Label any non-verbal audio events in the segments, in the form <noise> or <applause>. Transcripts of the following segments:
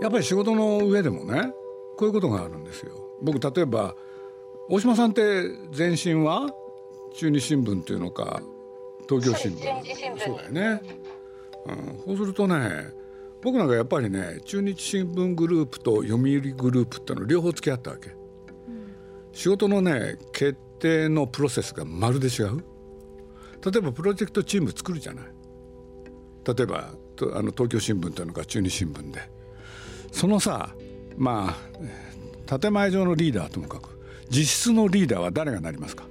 やっぱり仕事の上でもねこういうことがあるんですよ。僕例えば大島さんって前身は？中日新聞っていうのか東京新聞。そうだよね、うん、そうするとね僕なんかやっぱりね中日新聞グループと読売グループっての両方付き合ったわけ、うん、仕事のね決定のプロセスがまるで違う。例えばプロジェクトチーム作るじゃない。例えばあの東京新聞というのか中日新聞でそのさまあ建前上のリーダーともかく実質のリーダーは誰がなりますか？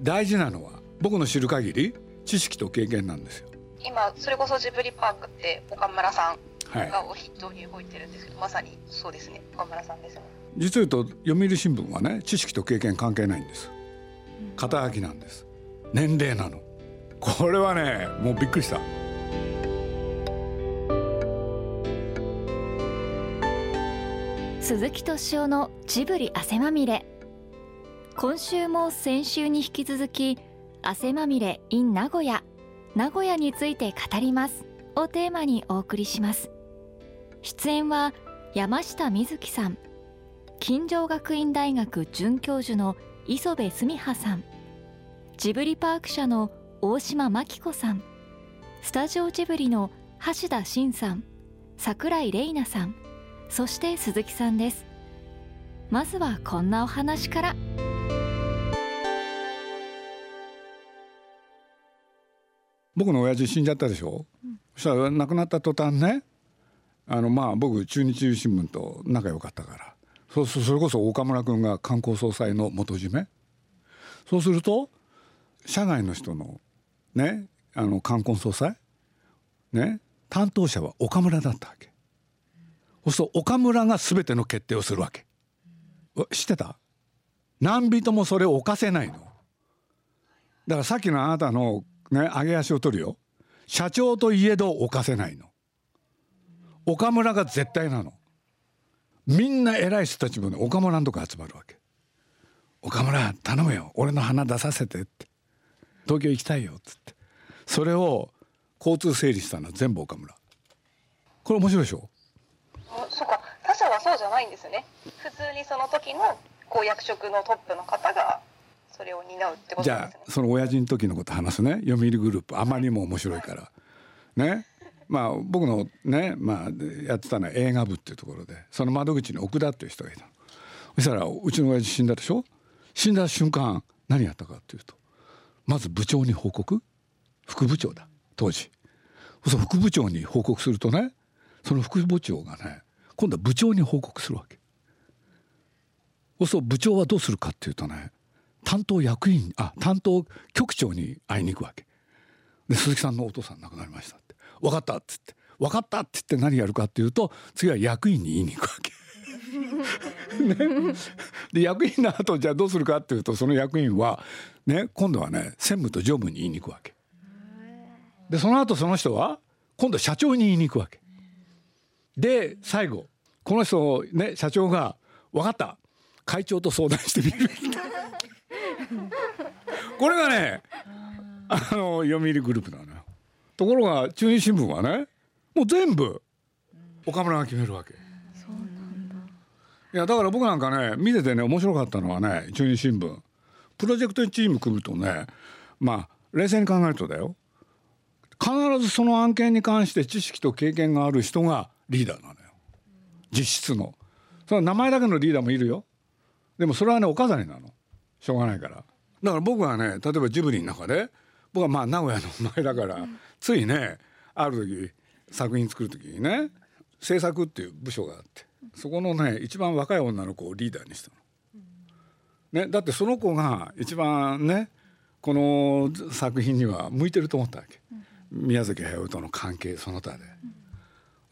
大事なのは僕の知る限り知識と経験なんですよ。今それこそジブリパークって岡村さんがを筆頭に動いてるんですけど、はい、まさにそうですね。岡村さんですね。実を言うと読売新聞はね知識と経験関係ないんです。肩書きなんです。年齢なの。これはねもうびっくりした鈴木敏夫のジブリ汗まみれ。今週も先週に引き続き汗まみれ in 名古屋。名古屋について語ります。をテーマにお送りします。出演は山下美月さん。金城学院大学准教授の磯部純葉さん。ジブリパーク社の大島真紀子さん。スタジオジブリの橋田真さん。櫻井玲奈さん。そして鈴木さんです。まずはこんなお話から。僕の親父死んじゃったでしょ、うん、そしたら亡くなった途端ねあのまあ僕中日新聞と仲良かったから。そうそれこそ岡村君が観光総裁の元締め。そうすると社外の人のねあの観光総裁ね担当者は岡村だったわけそうすると岡村が全ての決定をするわけ。知ってた？何人もそれを犯せないの。だからさっきのあなたのね上げ足を取るよ。社長といえど犯せないの。岡村が絶対なの。みんな偉い人たちもね岡村のとこ集まるわけ。岡村頼むよ。俺の花出させてって。東京行きたいよっつって。それを交通整理したのは全部岡村これ面白いでしょ？他社はそうじゃないんですね。普通にその時のこう役職のトップの方がそれを担うってことですね。じゃあその親父の時のこと話すね。読売グループ。あまりにも面白いから。ね。まあ僕のねまあやってたのは映画部っていうところでその窓口に奥田っていう人がいたそしたらうちの親父死んだでしょ？死んだ瞬間何やったかっていうとまず部長に報告。副部長だ当時。そ副部長に報告するとねその副部長がね今度は部長に報告するわけ。そうすると部長はどうするかっていうとね担当役員あ担当局長に会いに行くわけ。で鈴木さんのお父さん亡くなりましたって。分かったっつって。分かったって言って何やるかっていうと次は役員に言いに行くわけ。<laughs> ね、で役員の後じゃあどうするかっていうとその役員は、ね、今度はね専務と常務に言いに行くわけ。でその後その人は今度社長に言いに行くわけで最後この人ね社長が「分かった。会長と相談してみる」<laughs> これがねあの読売グループなのよ。ところが中日新聞はねもう全部岡村が決めるわけ。いやだから僕なんかね見ててね面白かったのはね中日新聞。プロジェクトチーム組むとねまあ冷静に考えるとだよ。必ずその案件に関して知識と経験がある人がリーダーなのよ。実質の。その名前だけのリーダーもいるよ。でもそれはねお飾りなの。しょうがないから。だから僕はね例えばジブリの中で僕はまあ名古屋の前だから、ついねある時作品作る時にね制作っていう部署があってそこのね一番若い女の子をリーダーにしたの。ね、だってその子が一番ねこの作品には向いてると思ったわけ、宮崎駿との関係その他で。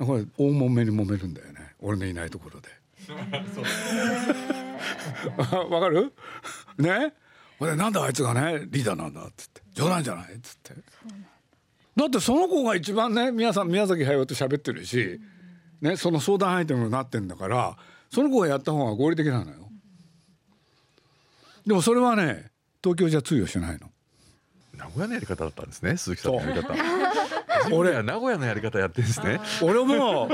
これ大揉めに揉めるんだよね。俺のいないところで。<laughs> わかる？<laughs> ね？ほれなんであいつがねリーダーなんだっつって。冗談じゃないっつって。だ。ってその子が一番ね皆さん宮崎駿と喋ってるし、ね、その相談相手になってんだからその子がやった方が合理的なのよ。でもそれはね東京じゃ通用しないの名古屋のやり方だったんですね鈴木さんのやり方。<laughs> 俺は名古屋のやり方やってるんですね。俺も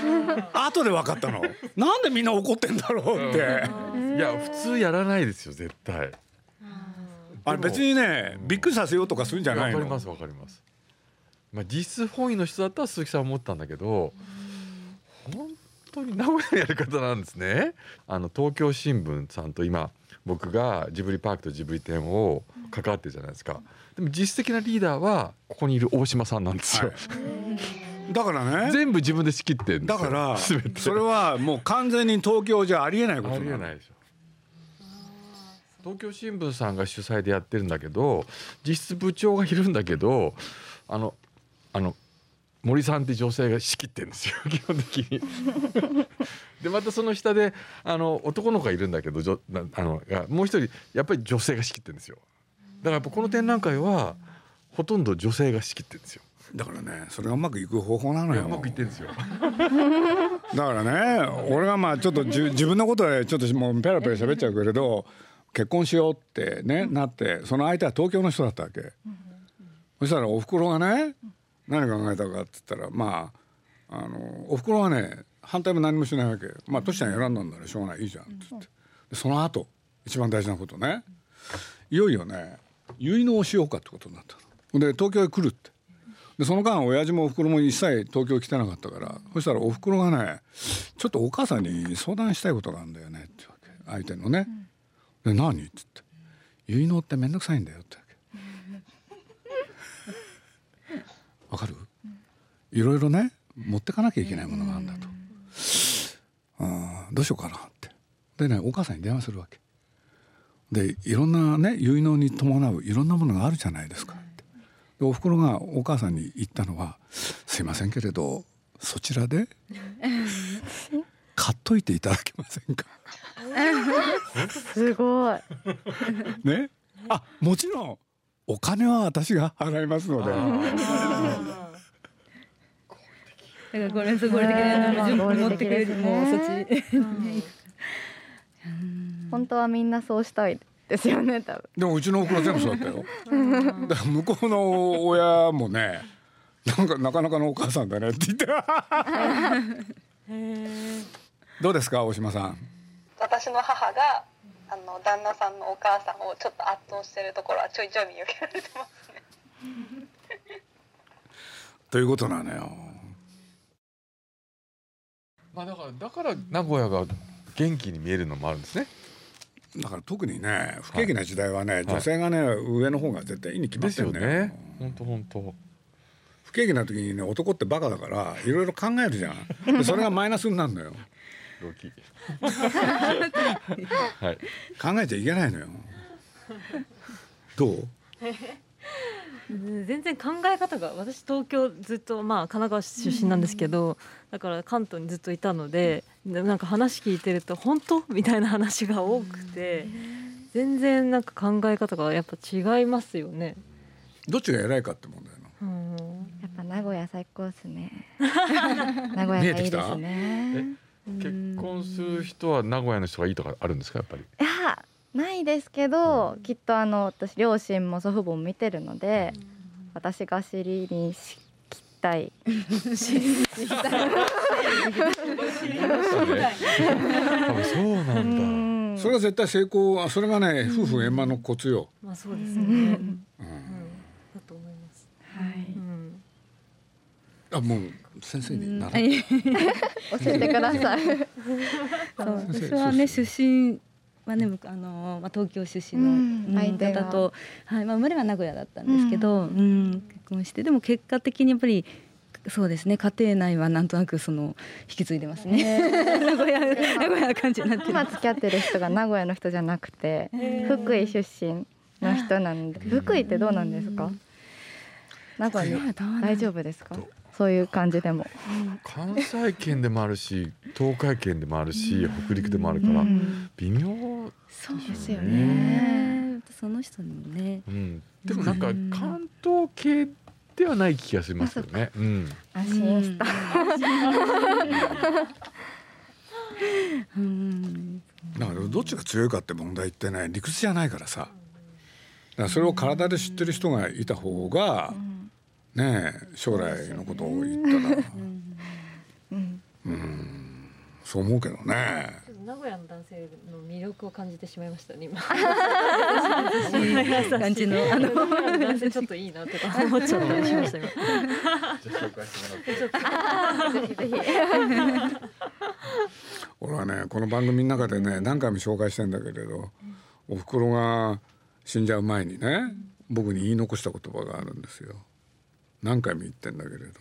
<laughs> 後で分かったの。なんでみんな怒ってんだろうって。いや普通やらないですよ絶対。あれ別にねびっくりさせようとかするんじゃないの？わかりますわかります。まあ実質本位の人だったら鈴木さん思ったんだけど本当に名古屋のやり方なんですね。あの東京新聞さんと今僕がジブリパークとジブリ展を関わってるじゃないですか。でも実質的なリーダーはここにいる大島さんなんですよ、だからね。全部自分で仕切ってるんですよ。だから全て。それはもう完全に東京じゃありえないことありえないでしょ。東京新聞さんが主催でやってるんだけど実質部長がいるんだけどあのあの森さんって女性が仕切ってるんですよ。<laughs> 基本的に。でまたその下であの男の子がいるんだけどじょなあのがもう一人やっぱり女性が仕切ってるんですよ。だからやっぱこの展覧会はほとんど女性が仕切ってるんですよ。だからねそれがうまくいく方法なのよ。うまくいってるんですよ。<laughs> だからね俺がまあちょっとじゅ自分のことでちょっともうペラペラ喋っちゃうけれど結婚しようってねなってその相手は東京の人だったわけ、そしたらおふくろがね何考えたかって言ったらまああのおふくろはね反対も何もしないわけ。まあトシちゃん選んだんだらしょうがないいいじゃんって言って。でその後一番大事なことね。いよいよね結納しようかってことになったで東京へ来るって。でその間親父もおふくろも一切東京来てなかったからそしたらおふくろがねちょっとお母さんに相談したいことがあるんだよねってわけ。相手のね。で何って言って「結納って面倒くさいんだよ」ってわかる？いろいろね持ってかなきゃいけないものがあるんだと。あどうしようかなって。でねお母さんに電話するわけ。でいろんなね結納に伴ういろんなものがあるじゃないですか。ってでおふくろがお母さんに言ったのは「すいませんけれどそちらで買っといていただけませんか?すごい。」ね？あもちろんお金は私が払いますので。だからこれすごい的な順番持ってくれる。もうそっち。本当はみんなそうしたいですよね、多分。でもうちのおふくろ全部そうだったよ。だから向こうの親もねなんかなかなかのお母さんだねって言って。どうですか大島さん？私の母があの旦那さんのお母さんをちょっと圧倒してるところはちょいちょい見受けられてますね。ということなのよ。まあだからだから名古屋が元気に見えるのもあるんですね。だから特にね不景気な時代はね、女性がね上の方が絶対いいに決まっですよてるね。本当本当。不景気な時にね男ってバカだからいろいろ考えるじゃんでそれがマイナスになるのよロキ。はい。考えちゃいけないのよどう？全然考え方が私東京ずっとまあ神奈川出身なんですけど、だから関東にずっといたのででなんか話聞いてると本当？みたいな話が多くて全然なんか考え方がやっぱ違いますよね。どっちが偉いかって問題なの？うんやっぱ名古屋最高ですね。<laughs> 名古屋がいいですね。結婚する人は名古屋の人がいいとかあるんですかやっぱり？いやないですけど、きっとあの私両親も祖父母も見てるので、私が尻にしきたい。多分そうなんんそれは絶対成功あそれがね夫婦円満のコツよ、まあそうですね。うんだと思い。ます。はい。あもう先生になら、教えてください。そう先生私はね出身はね僕あのまあ東京出身の、うんうん相方とはいまあ生まれは名古屋だったんですけど、うん結婚してでも結果的にやっぱりそうですね家庭内はなんとなくその引き継いでますね。<laughs> 名古屋名古屋な感じになってる今付き合ってる人が名古屋の人じゃなくて、福井出身の人なんで、福井ってどうなんですか？名古屋に大丈夫ですか？そういう感じでも。関西圏でもあるし東海圏でもあるし北陸でもあるからうん微妙。そうですよね。その人にもね。うん。でもなんか関東系ではない気がしますよね。うん。安心した。うん。だからどっちが強いかって問題ってね理屈じゃないからさらそれを体で知ってる人がいた方が、ねえ将来のことを言ったらうんそう思うけどね。名古屋の男性の魅力を感じてしまいましたね今。<laughs> 感じのあの。男性ちょっといいなとか思っちゃったりしました今じゃあ紹介してもらってぜひぜひ。俺はねこの番組の中でね何回も紹介してんだけれど、おふくろが死んじゃう前にね僕に言い残した言葉があるんですよ。何回も言ってんだけれど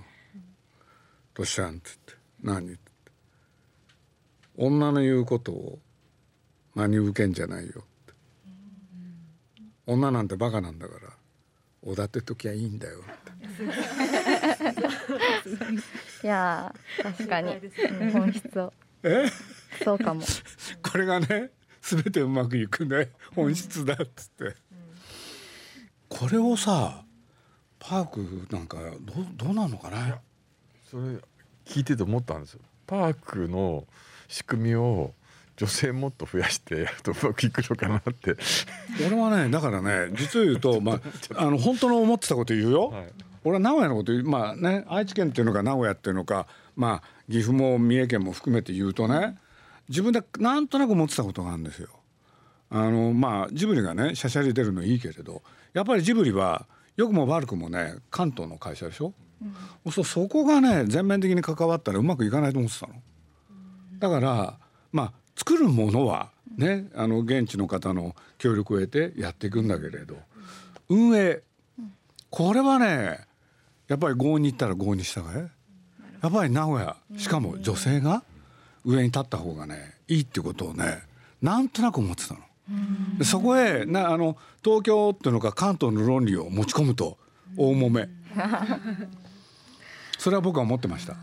「とっしゃん」って言って「何?」って言って「女の言うことを真に受けんじゃないよ」って「女なんてバカなんだからおだてときゃいいんだよ」って。いやー確かに。本質を。え？そうかも。これがね全てうまくいくね。本質だっつって、これをさパークなんかどうどうなんのかな？それ聞いてて思ったんですよ。パークの仕組みを女性もっと増やしてやるとうまくいくのかなって、俺はねだからね実を言うと、まあ、<laughs> あの本当の思ってたこと言うよ、はい。俺は名古屋のこと言う。まあね愛知県っていうのか名古屋っていうのかまあ岐阜も三重県も含めて言うとね自分でなんとなく思ってたことがあるんですよ。あのまあジブリがねしゃしゃり出るのいいけれどやっぱりジブリは良くも悪くもね関東の会社でしょ、うそそこがね全面的に関わったらうまくいかないと思ってたの。だからまあ作るものはねあの現地の方の協力を得てやっていくんだけれど運営これはねやっぱり郷に行ったら郷に従えやっぱり名古屋しかも女性が上に立った方がねいいってことをねなんとなく思ってたの。そこへなあの東京っていうのか関東の論理を持ち込むと大揉めそれは僕は思ってました。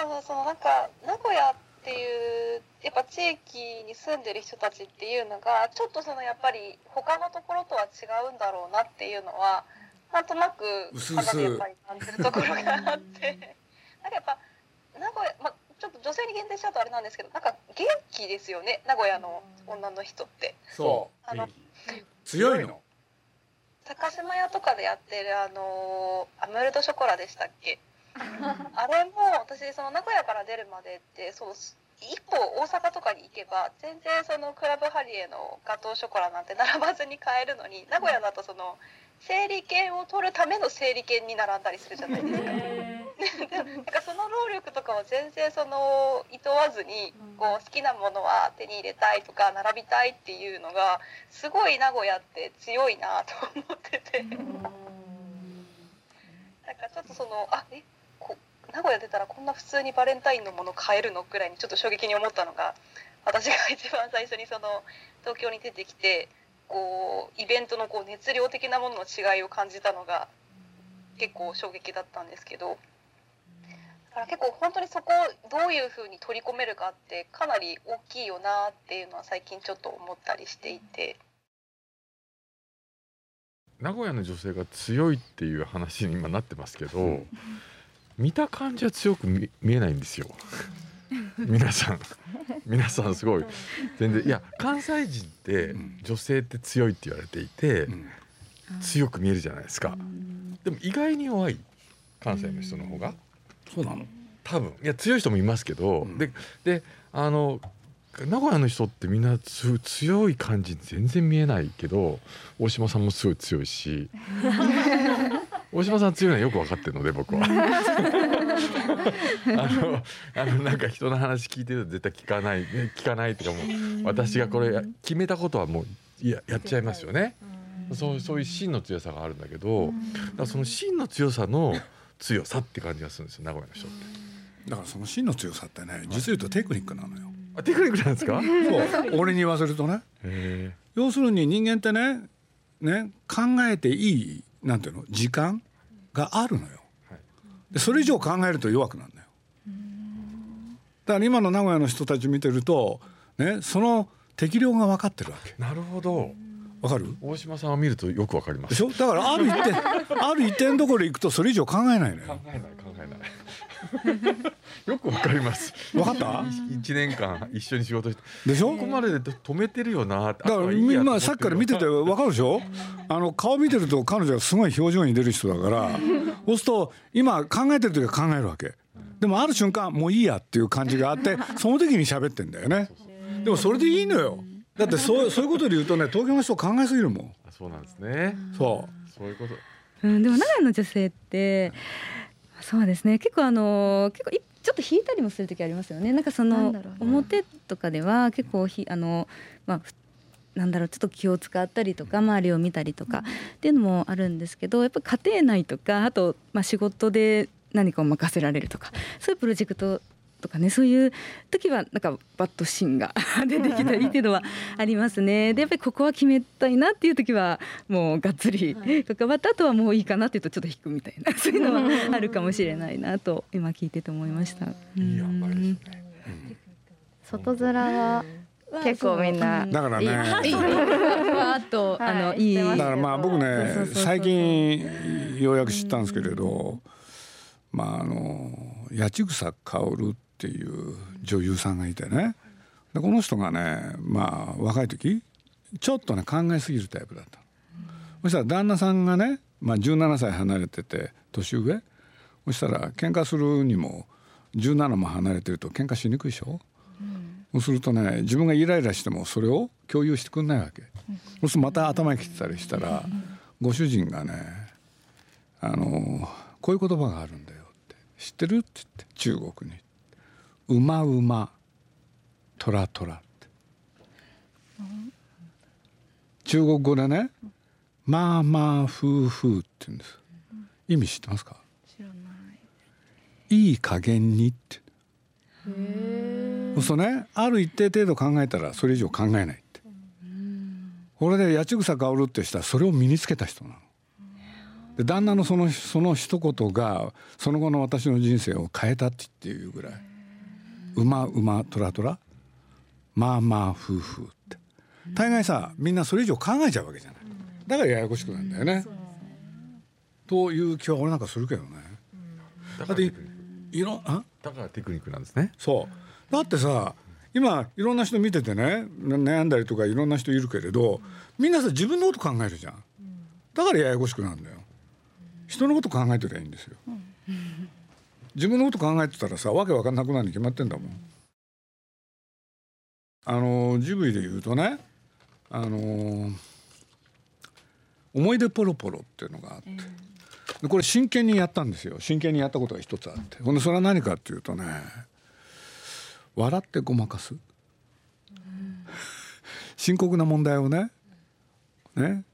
でもそのなんか名古屋っていうやっぱ地域に住んでる人たちっていうのがちょっとそのやっぱり他のところとは違うんだろうなっていうのはなんとなく肌でやっぱり感じるところがあって。なんかやっぱ名古屋、まあ、ちょっと女性に限定しちゃうとあれなんですけどなんか元気ですよね名古屋の女の人って。そう。あの強いの？高島屋とかでやってるあのアムールドショコラでしたっけ？あれも私その名古屋から出るまでってそう一歩大阪とかに行けば全然そのクラブハリエのガトーショコラなんて並ばずに買えるのに名古屋だとその整理券を取るための整理券に並んだりするじゃないですか。なんかその労力とかは全然そのいとわずにこう好きなものは手に入れたいとか並びたいっていうのがすごい名古屋って強いなと思ってて。なんかちょっとそのあえ？こ名古屋出たらこんな普通にバレンタインのもの買えるのくらいにちょっと衝撃に思ったのが私が一番最初にその東京に出てきてこうイベントのこう熱量的なものの違いを感じたのが結構衝撃だったんですけどだから結構本当にそこをどういうふうに取り込めるかってかなり大きいよなっていうのは最近ちょっと思ったりしていて。名古屋の女性が強いっていう話に今なってますけど、見た感じは強く見見えないんですよ。皆さん。皆さんすごい。全然いや関西人って女性って強いって言われていて、うん。強く見えるじゃないですか。でも意外に弱い。関西の人の方が。そうなの。多分。いや強い人もいますけど、うん。でであの名古屋の人ってみんなつ強い感じに全然見えないけど大島さんもすごい強いし <laughs> 大島さん強いのはよく分かってるので僕は <laughs> あのあのなんか人の話聞いてると絶対聞かないね聞かないっていうかもう私がこれや決めたことはもうややっちゃいますよね。そうそういう芯の強さがあるんだけど、だからその芯の強さの強さって感じがするんですよ名古屋の人って。だからその真の強さってね実を言うとテクニックなのよ。あテクニックなんですか？そう俺に言わせるとねへ要するに人間ってねね考えていいなんていうの？時間があるのよ。はいでそれ以上考えると弱くなるのよ。だから今の名古屋の人たち見てるとねその適量が分かってるわけ。えなるほど。わかる？大島さんを見るとよくわかります。でしょ？だからある一点ある一点どころ行くとそれ以上考えないのよ。考えない考えない。<laughs> よくわかります。分かった？一年間一緒に仕事して。でしょ？ここまでで止めてるよな。だからみんなさっきから見てて分かるでしょ？あの顔見てると彼女はすごい表情に出る人だから <laughs> そうすると今考えてる時は考えるわけ。でもある瞬間もういいやっていう感じがあって <laughs> その時に喋ってんだよね。でもそれでいいのよ。だってそうそういうことで言うとね東京の人考えすぎるもん。そうなんですね。そう。そういうこと。うん、でも長屋の女性ってそうですね。結構あの結構いちょっと引いたりもする時ありますよね。なんかその表とかでは結構ひあのまあふなんだろうちょっと気を使ったりとか周りを見たりとかっていうのもあるんですけどやっぱり家庭内とかあとまあ仕事で何かを任せられるとかそういうプロジェクトとかねそういう時はなんかバッと芯が <laughs> 出てきたりっていうのはありますね。でやっぱりここは決めたいなっていう時はもうがっつり関わった後はもういいかなっていうとちょっと引くみたいな <laughs> そういうのはあるかもしれないなと今聞いてて思いました。いい塩梅ですね。外面は結構みん。なだからねわーっとあのはい。いだからまあ僕ね最近ようやく知ったんですけれどまああの八千草薫っていう女優さんがいてね。でこの人がねまあ若い時ちょっとね考えすぎるタイプだったそしたら旦那さんがね、まあ、17歳離れてて年上。そしたら喧嘩するにも17も離れてると喧嘩しにくいでしょ、そうするとね自分がイライラしてもそれを共有してくんないわけ、そうするとまた頭にきてたりしたら、ご主人がねあのこういう言葉があるんだよって。知ってる？って言って中国に「うまうまトラトラ」って。中国語でね「まあまあふうふう」って言うんです。意味知ってますか？いい加減にって。そうね。ある一定程度考えたらそれ以上考えないって。これで八千草薫って人はそれを身につけた人なの。で旦那のそのその一言がその後の私の人生を変えたって言っていうぐらい「うまうまトラトラ？まあまあ夫婦」って。大概さみんなそれ以上考えちゃうわけじゃない。だからややこしくなるんだよね。という気は俺なんかするけどね。だっていろんあ？だからテクニックなんですね。そう。だってさ今いろんな人見ててね悩んだりとかいろんな人いるけれどみんなさ自分のこと考えるじゃん。だからややこしくなるんだよ。人のこと考えてりゃいいんですよ自分のこと考えてたらさわけわかんなくなるに決まってんだもん。あのジブリで言うとねあの思い出ポロポロっていうのがあって、でこれ真剣にやったんですよ。真剣にやったことが一つあって。ほんでそれは何かっていうとね笑ってごまかす、深刻な問題をねね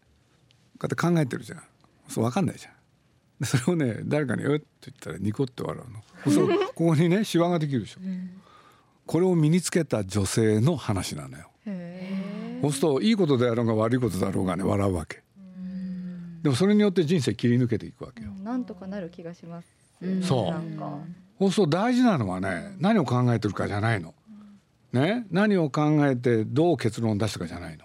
こうやって考えてるじゃん。そう分かんないじゃん。でそれをね誰かに「えっ?」って言ったらニコって笑うの。そうここにねシワができるでしょ、これを身につけた女性の話なのよ。そうするといいことであろうが悪いことだろうがね笑うわけ。でもそれによって人生切り抜けていくわけよ。なんとかなる気がします。そう。なんか。そうすると大事なのはね何を考えてるかじゃないの。ね、何を考えてどう結論を出したかじゃないの。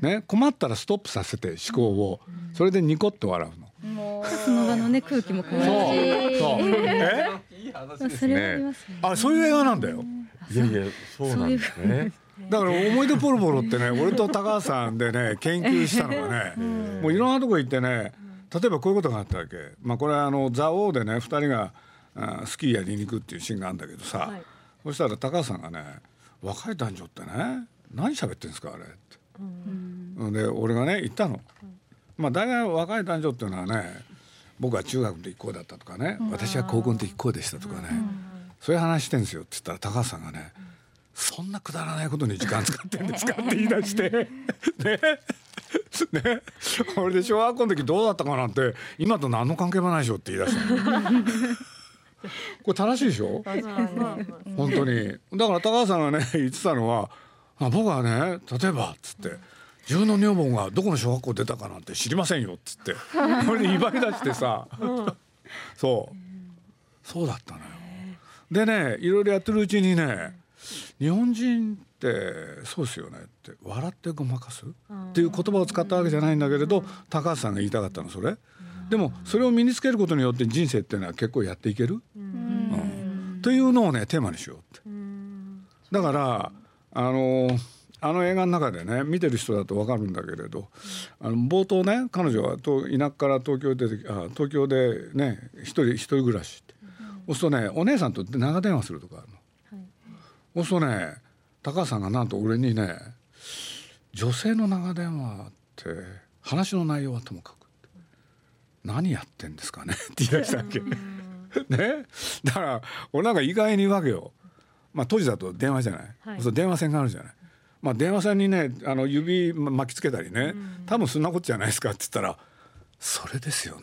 ね、困ったらストップさせて思考を。それでニコッと笑うの。もう。その場のね空気も変わそう。るしいい話まあそれはありますね。あそういう映画なんだよ。いやいやそうなんですね。だから思い出ポロポロってね俺と高橋さんでね <laughs> 研究したのがねもういろんなとこ行ってね例えばこういうことがあったわけ、まあ、これはあの蔵王でね2人があスキーやりに行くっていうシーンがあるんだけどさ、はい。そしたら高橋さんがね「若い男女ってね何喋ってんですかあれ」って。で俺がね言ったの。まあ大概若い男女っていうのはね僕は中学の時こうだったとかね私は高校の時こうでしたとかねそういう話してんですよって言ったら高橋さんがね「そんなくだらないことに時間使ってんですか?」って言い出してね。ね。俺で小学校の時どうだったかなんて今と何の関係もないでしょって言い出したの。これ正しいでしょ？本当に。だから高橋さんがね言ってたのはあ僕はね例えばっつって自分の女房がどこの小学校出たかなんて知りませんよっつって。<laughs> これで威張り出してさ。そう。そうだったのよ。でねいろいろやってるうちにね日本人ってそうですよねって笑ってごまかす？っていう言葉を使ったわけじゃないんだけれど高橋さんが言いたかったのそれ。でもそれを身につけることによって人生っていうのは結構やっていける？うん。というのをねテーマにしようって。だからあのあの映画の中でね見てる人だと分かるんだけれどあの冒頭ね彼女はと田舎から東京出てあ東京でね一人一人暮らしって、そうするとねお姉さんと長電話するとかあるの、そうするとね高橋さんがなんと俺にね女性の長電話って話の内容はともかく何やってんですかね？<laughs> って言い出したわけ。<laughs> ね？だから俺なんか意外に言うわけよ。まあ当時だと電話じゃない。はい、そう電話線があるじゃない。まあ電話線にねあの指巻きつけたりね、多分そんなことじゃないですかって言ったら「それですよね」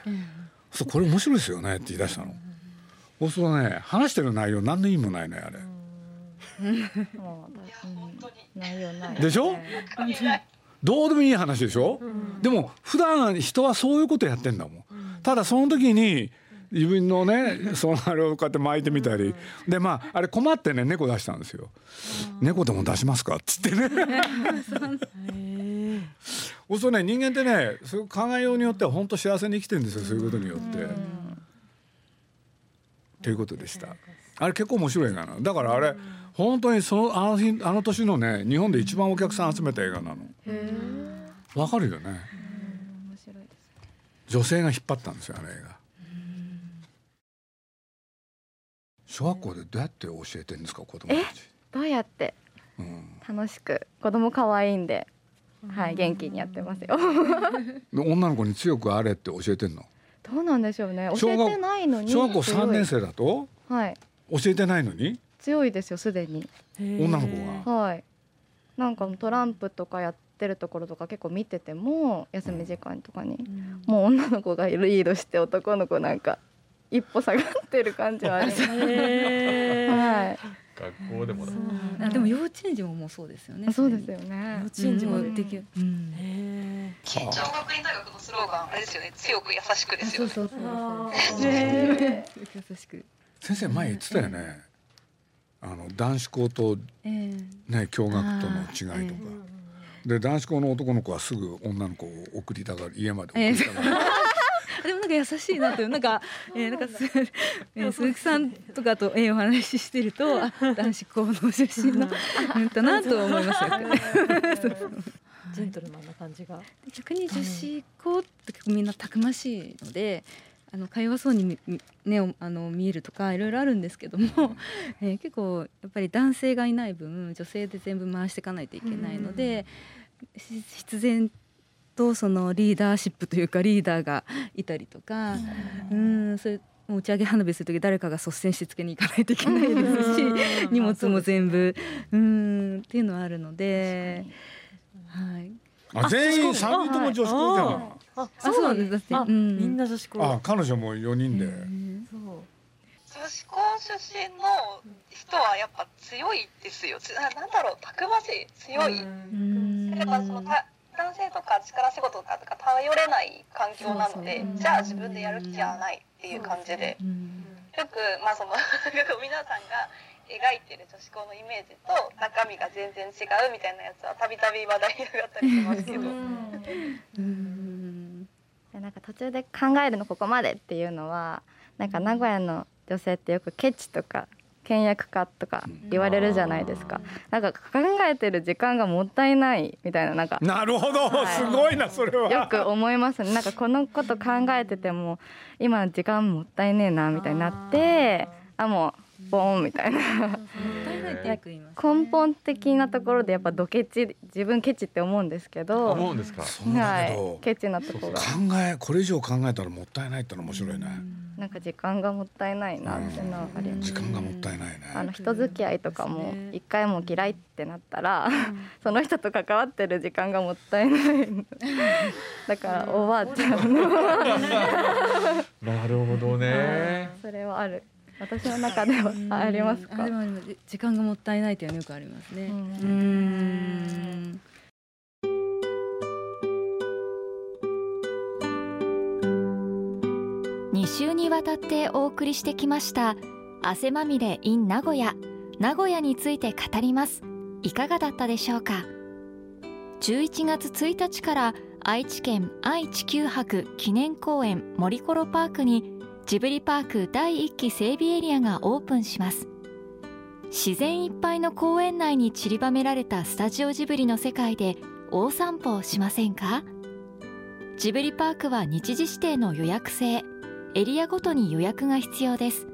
って、うん、そうこれ面白いですよねって言い出したの。そうするとね話してる内容何の意味も <laughs> ないねあれ。でしょ？どうでもいい話でしょ、うん、でも普段人はそういうことやってんだもん、うん、ただその時に自分のねそのあれをこうやって巻いてみたり、うん、でまああれ困ってね猫出したんですよ「猫でも出しますか?」っつってね。そうね。人間ってねそういう考えようによっては本当幸せに生きてるんですよそういうことによって。ということでした。あれ結構面白い映画なの。だからあれ、本当にそのあの日あの年のね日本で一番お客さん集めた映画なの。わかるよね。女性が引っ張ったんですよあの映画小学校でどうやって教えてんですか子供たち。どうやって、うん、楽しく。子供可愛いんで。はい元気にやってますよ。<laughs> 女の子に強くあれって教えてんの？どうなんでしょうね。教えてないのに小学校三年生だと？はい。教えてないのに？強いですよすでに。女の子がはい。なんかトランプとかやってるところとか結構見てても休み時間とかに、うん、もう女の子がリードして男の子なんか一歩下がってる感じはあります。<laughs> はい学校でもでも幼稚園児ももうそうですよね。そうですよね。幼稚園児もできる。うん、緊張学院大学のスローガンあれですよね。強く優しくですよね。そうそうそう優しく。先生前言ってたよね。あの男子校とね共学との違いとか。で男子校の男の子はすぐ女の子を送りたがる家まで送りたがる。でもなんか優しいなというなんか、<laughs> えー、なんかす、えー、鈴木さんとかと、えー、お話ししてるとあ男子校の出身のうんだなと思います。よ。<laughs> ジェントルマンな感じが。逆に女子校って結構みんなたくましいので。あの会話そうにねあの見えるとかいろいろあるんですけども、えー、結構やっぱり男性がいない分女性で全部回していかないといけないので、必然とそのリーダーシップというかリーダーがいたりとか、うん、それ打ち上げ花火する時誰かが率先してつけに行かないといけないですし <laughs> 荷物も全部うんっていうのはあるので、はい。あ全員三人とも女子校じゃん。あ、そうなんです。だって、みんな女子校。あ、彼女も四人で。そう。女子校出身の人はやっぱ強いですよ。なんだろう、たくましい、強い。やっぱそのた男性とか力仕事とか頼れない環境なのでじゃあ自分でやる気はないっていう感じで、よくまあその <laughs> 皆さんが描いてる女子校のイメージと中身が全然違うみたいなやつはたびたび話題に上がったりしますけど。なんか途中で考えるのここまでっていうのはなんか名古屋の女性ってよくケチとか倹約家とか言われるじゃないですか。なんか考えてる時間がもったいないみたいななんか。なるほど、はい、すごいなそれは。よく思いますね。なんかこのこと考えてても今時間もったいねえなみたいになってあもう。ボーンみたいな。根本的なところでやっぱドケチ自分ケチって思うんですけど思うんですか。はい。ケチなところが考えこれ以上考えたらもったいないっての面白いねなんか時間がもったいないなってのはあります。時間がもったいないね。あの人付き合いとかも一回も嫌いってなったらその人と関わってる時間がもったいない。だからおばあちゃんの。<laughs> なるほどね。それはある。私の中ではありますか？時間がもったいないというのはよくありますね。うん。2週にわたってお送りしてきました汗まみれ in 名古屋。名古屋について語ります。いかがだったでしょうか？11月1日から愛知県愛・地球博記念公園森コロパークにジブリパーク第1期整備エリアがオープンします。自然いっぱいの公園内に散りばめられたスタジオジブリの世界で大散歩をしませんか？ジブリパークは日時指定の予約制。エリアごとに予約が必要です。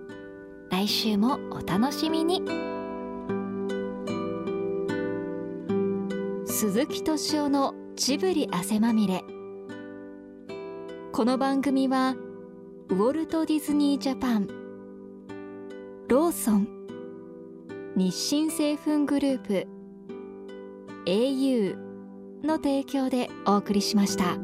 来週もお楽しみに。鈴木敏夫のジブリ汗まみれ。この番組はウォルト・ディズニー・ジャパンローソン日清製粉グループ au の提供でお送りしました。